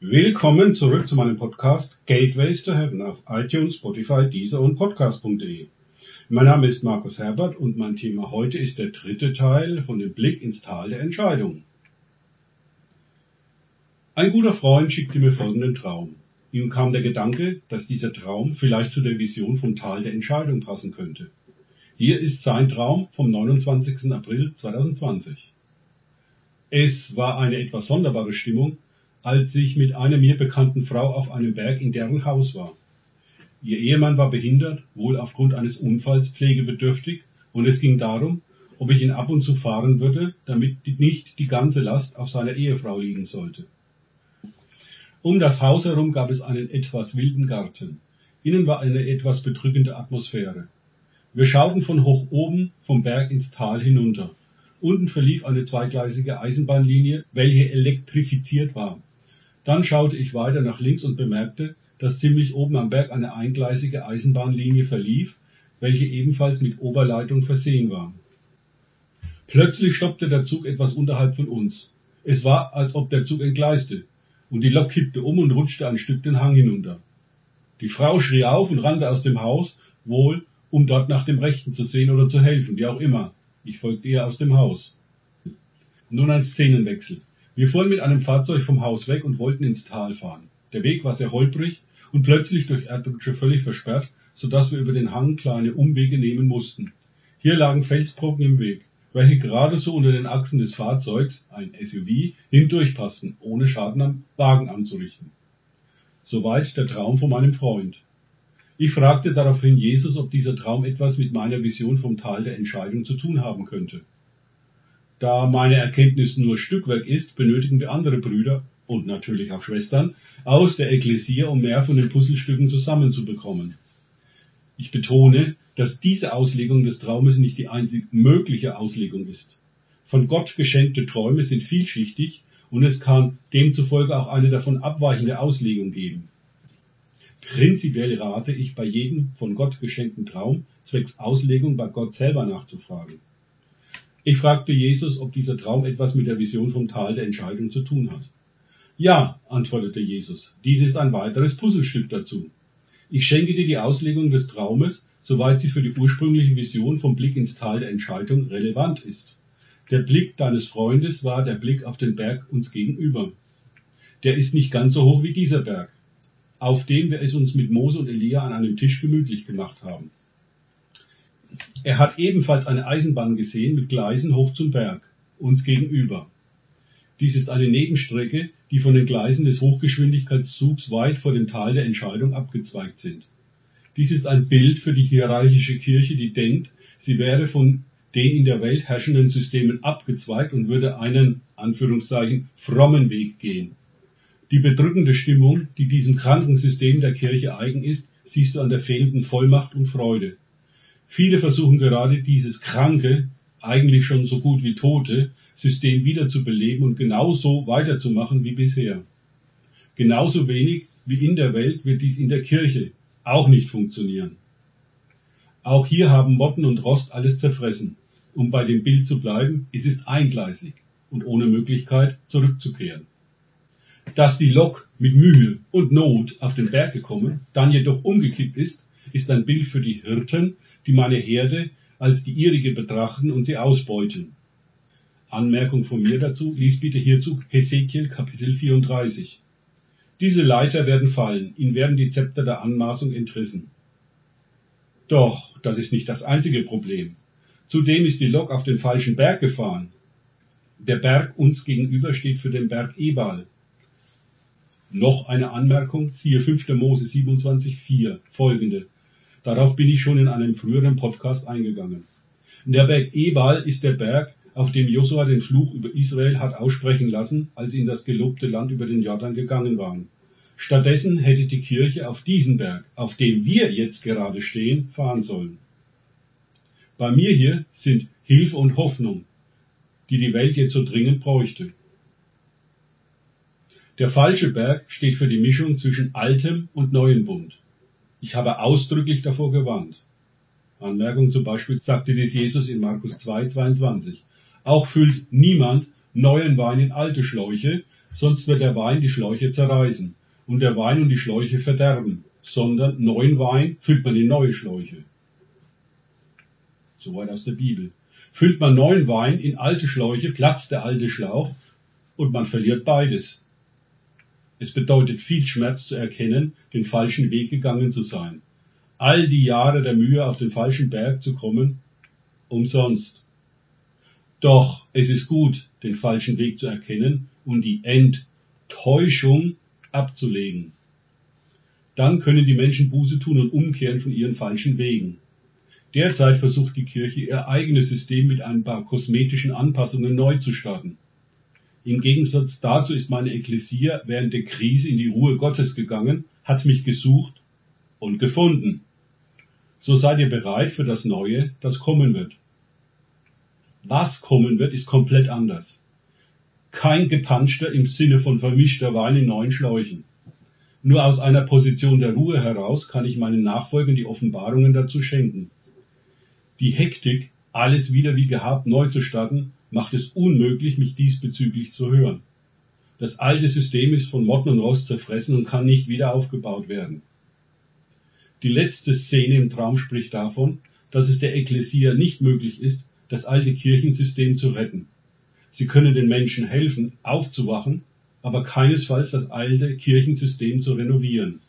Willkommen zurück zu meinem Podcast Gateways to Heaven auf iTunes, Spotify, Deezer und Podcast.de. Mein Name ist Markus Herbert und mein Thema heute ist der dritte Teil von dem Blick ins Tal der Entscheidung. Ein guter Freund schickte mir folgenden Traum. Ihm kam der Gedanke, dass dieser Traum vielleicht zu der Vision vom Tal der Entscheidung passen könnte. Hier ist sein Traum vom 29. April 2020. Es war eine etwas sonderbare Stimmung, als ich mit einer mir bekannten Frau auf einem Berg in deren Haus war. Ihr Ehemann war behindert, wohl aufgrund eines Unfalls pflegebedürftig, und es ging darum, ob ich ihn ab und zu fahren würde, damit nicht die ganze Last auf seiner Ehefrau liegen sollte. Um das Haus herum gab es einen etwas wilden Garten. Innen war eine etwas bedrückende Atmosphäre. Wir schauten von hoch oben vom Berg ins Tal hinunter. Unten verlief eine zweigleisige Eisenbahnlinie, welche elektrifiziert war. Dann schaute ich weiter nach links und bemerkte, dass ziemlich oben am Berg eine eingleisige Eisenbahnlinie verlief, welche ebenfalls mit Oberleitung versehen war. Plötzlich stoppte der Zug etwas unterhalb von uns. Es war, als ob der Zug entgleiste, und die Lok kippte um und rutschte ein Stück den Hang hinunter. Die Frau schrie auf und rannte aus dem Haus, wohl, um dort nach dem Rechten zu sehen oder zu helfen, wie auch immer. Ich folgte ihr aus dem Haus. Nun ein Szenenwechsel. Wir fuhren mit einem Fahrzeug vom Haus weg und wollten ins Tal fahren. Der Weg war sehr holprig und plötzlich durch Erdrutsche völlig versperrt, so dass wir über den Hang kleine Umwege nehmen mussten. Hier lagen Felsbrocken im Weg, welche gerade so unter den Achsen des Fahrzeugs, ein SUV, hindurchpassten, ohne Schaden am Wagen anzurichten. Soweit der Traum von meinem Freund. Ich fragte daraufhin Jesus, ob dieser Traum etwas mit meiner Vision vom Tal der Entscheidung zu tun haben könnte. Da meine Erkenntnis nur Stückwerk ist, benötigen wir andere Brüder und natürlich auch Schwestern aus der Ekklesia, um mehr von den Puzzlestücken zusammenzubekommen. Ich betone, dass diese Auslegung des Traumes nicht die einzig mögliche Auslegung ist. Von Gott geschenkte Träume sind vielschichtig und es kann demzufolge auch eine davon abweichende Auslegung geben. Prinzipiell rate ich bei jedem von Gott geschenkten Traum zwecks Auslegung bei Gott selber nachzufragen. Ich fragte Jesus, ob dieser Traum etwas mit der Vision vom Tal der Entscheidung zu tun hat. Ja, antwortete Jesus, dies ist ein weiteres Puzzlestück dazu. Ich schenke dir die Auslegung des Traumes, soweit sie für die ursprüngliche Vision vom Blick ins Tal der Entscheidung relevant ist. Der Blick deines Freundes war der Blick auf den Berg uns gegenüber. Der ist nicht ganz so hoch wie dieser Berg, auf dem wir es uns mit Mose und Elia an einem Tisch gemütlich gemacht haben. Er hat ebenfalls eine Eisenbahn gesehen mit Gleisen hoch zum Berg, uns gegenüber. Dies ist eine Nebenstrecke, die von den Gleisen des Hochgeschwindigkeitszugs weit vor dem Tal der Entscheidung abgezweigt sind. Dies ist ein Bild für die hierarchische Kirche, die denkt, sie wäre von den in der Welt herrschenden Systemen abgezweigt und würde einen, Anführungszeichen, frommen Weg gehen. Die bedrückende Stimmung, die diesem kranken System der Kirche eigen ist, siehst du an der fehlenden Vollmacht und Freude. Viele versuchen gerade dieses kranke, eigentlich schon so gut wie tote System wiederzubeleben und genauso weiterzumachen wie bisher. Genauso wenig wie in der Welt wird dies in der Kirche auch nicht funktionieren. Auch hier haben Motten und Rost alles zerfressen. Um bei dem Bild zu bleiben, es ist eingleisig und ohne Möglichkeit zurückzukehren. Dass die Lok mit Mühe und Not auf den Berg gekommen, dann jedoch umgekippt ist, ist ein Bild für die Hirten, die meine Herde als die ihrige betrachten und sie ausbeuten. Anmerkung von mir dazu, lies bitte hierzu Hesekiel Kapitel 34. Diese Leiter werden fallen, ihnen werden die Zepter der Anmaßung entrissen. Doch, das ist nicht das einzige Problem. Zudem ist die Lok auf den falschen Berg gefahren. Der Berg uns gegenüber steht für den Berg Ebal. Noch eine Anmerkung, siehe 5. Mose 27,4 folgende. Darauf bin ich schon in einem früheren Podcast eingegangen. Der Berg Ebal ist der Berg, auf dem Josua den Fluch über Israel hat aussprechen lassen, als sie in das gelobte Land über den Jordan gegangen waren. Stattdessen hätte die Kirche auf diesen Berg, auf dem wir jetzt gerade stehen, fahren sollen. Bei mir hier sind Hilfe und Hoffnung, die die Welt jetzt so dringend bräuchte. Der falsche Berg steht für die Mischung zwischen altem und neuem Bund. Ich habe ausdrücklich davor gewarnt. Anmerkung zum Beispiel sagte dies Jesus in Markus 2, 22. Auch füllt niemand neuen Wein in alte Schläuche, sonst wird der Wein die Schläuche zerreißen und der Wein und die Schläuche verderben, sondern neuen Wein füllt man in neue Schläuche. Soweit aus der Bibel. Füllt man neuen Wein in alte Schläuche, platzt der alte Schlauch und man verliert beides. Es bedeutet viel Schmerz zu erkennen, den falschen Weg gegangen zu sein. All die Jahre der Mühe, auf den falschen Berg zu kommen, umsonst. Doch es ist gut, den falschen Weg zu erkennen und die Enttäuschung abzulegen. Dann können die Menschen Buße tun und umkehren von ihren falschen Wegen. Derzeit versucht die Kirche ihr eigenes System mit ein paar kosmetischen Anpassungen neu zu starten. Im Gegensatz dazu ist meine Ekklesia während der Krise in die Ruhe Gottes gegangen, hat mich gesucht und gefunden. So seid ihr bereit für das Neue, das kommen wird. Was kommen wird, ist komplett anders. Kein gepanschter im Sinne von vermischter Wein in neuen Schläuchen. Nur aus einer Position der Ruhe heraus kann ich meinen Nachfolgern die Offenbarungen dazu schenken. Die Hektik, alles wieder wie gehabt neu zu starten, macht es unmöglich, mich diesbezüglich zu hören. Das alte System ist von Motten und Rost zerfressen und kann nicht wieder aufgebaut werden. Die letzte Szene im Traum spricht davon, dass es der Ekklesia nicht möglich ist, das alte Kirchensystem zu retten. Sie können den Menschen helfen, aufzuwachen, aber keinesfalls das alte Kirchensystem zu renovieren.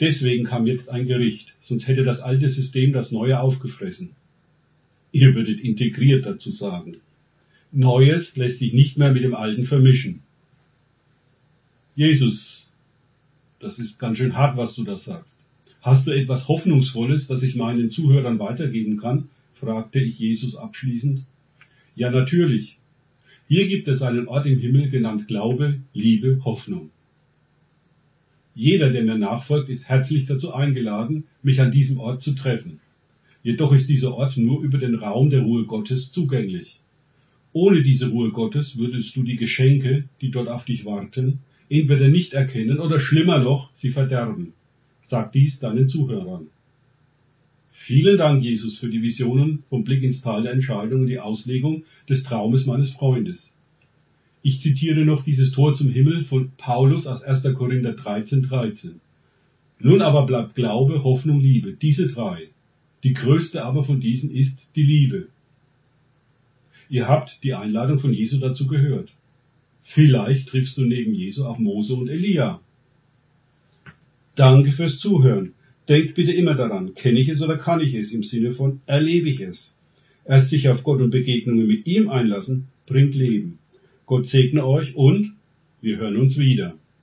Deswegen kam jetzt ein Gericht, sonst hätte das alte System das neue aufgefressen. Ihr würdet integriert dazu sagen. Neues lässt sich nicht mehr mit dem Alten vermischen. Jesus, das ist ganz schön hart, was du da sagst. Hast du etwas Hoffnungsvolles, das ich meinen Zuhörern weitergeben kann? fragte ich Jesus abschließend. Ja, natürlich. Hier gibt es einen Ort im Himmel genannt Glaube, Liebe, Hoffnung. Jeder, der mir nachfolgt, ist herzlich dazu eingeladen, mich an diesem Ort zu treffen. Jedoch ist dieser Ort nur über den Raum der Ruhe Gottes zugänglich. Ohne diese Ruhe Gottes würdest du die Geschenke, die dort auf dich warten, entweder nicht erkennen oder schlimmer noch, sie verderben. Sag dies deinen Zuhörern. Vielen Dank, Jesus, für die Visionen vom Blick ins Tal der Entscheidung und die Auslegung des Traumes meines Freundes. Ich zitiere noch dieses Tor zum Himmel von Paulus aus 1. Korinther 13, 13. Nun aber bleibt Glaube, Hoffnung, Liebe, diese drei. Die größte aber von diesen ist die Liebe. Ihr habt die Einladung von Jesu dazu gehört. Vielleicht triffst du neben Jesu auch Mose und Elia. Danke fürs Zuhören. Denkt bitte immer daran, kenne ich es oder kann ich es im Sinne von erlebe ich es. Erst sich auf Gott und Begegnungen mit ihm einlassen, bringt Leben. Gott segne euch und wir hören uns wieder.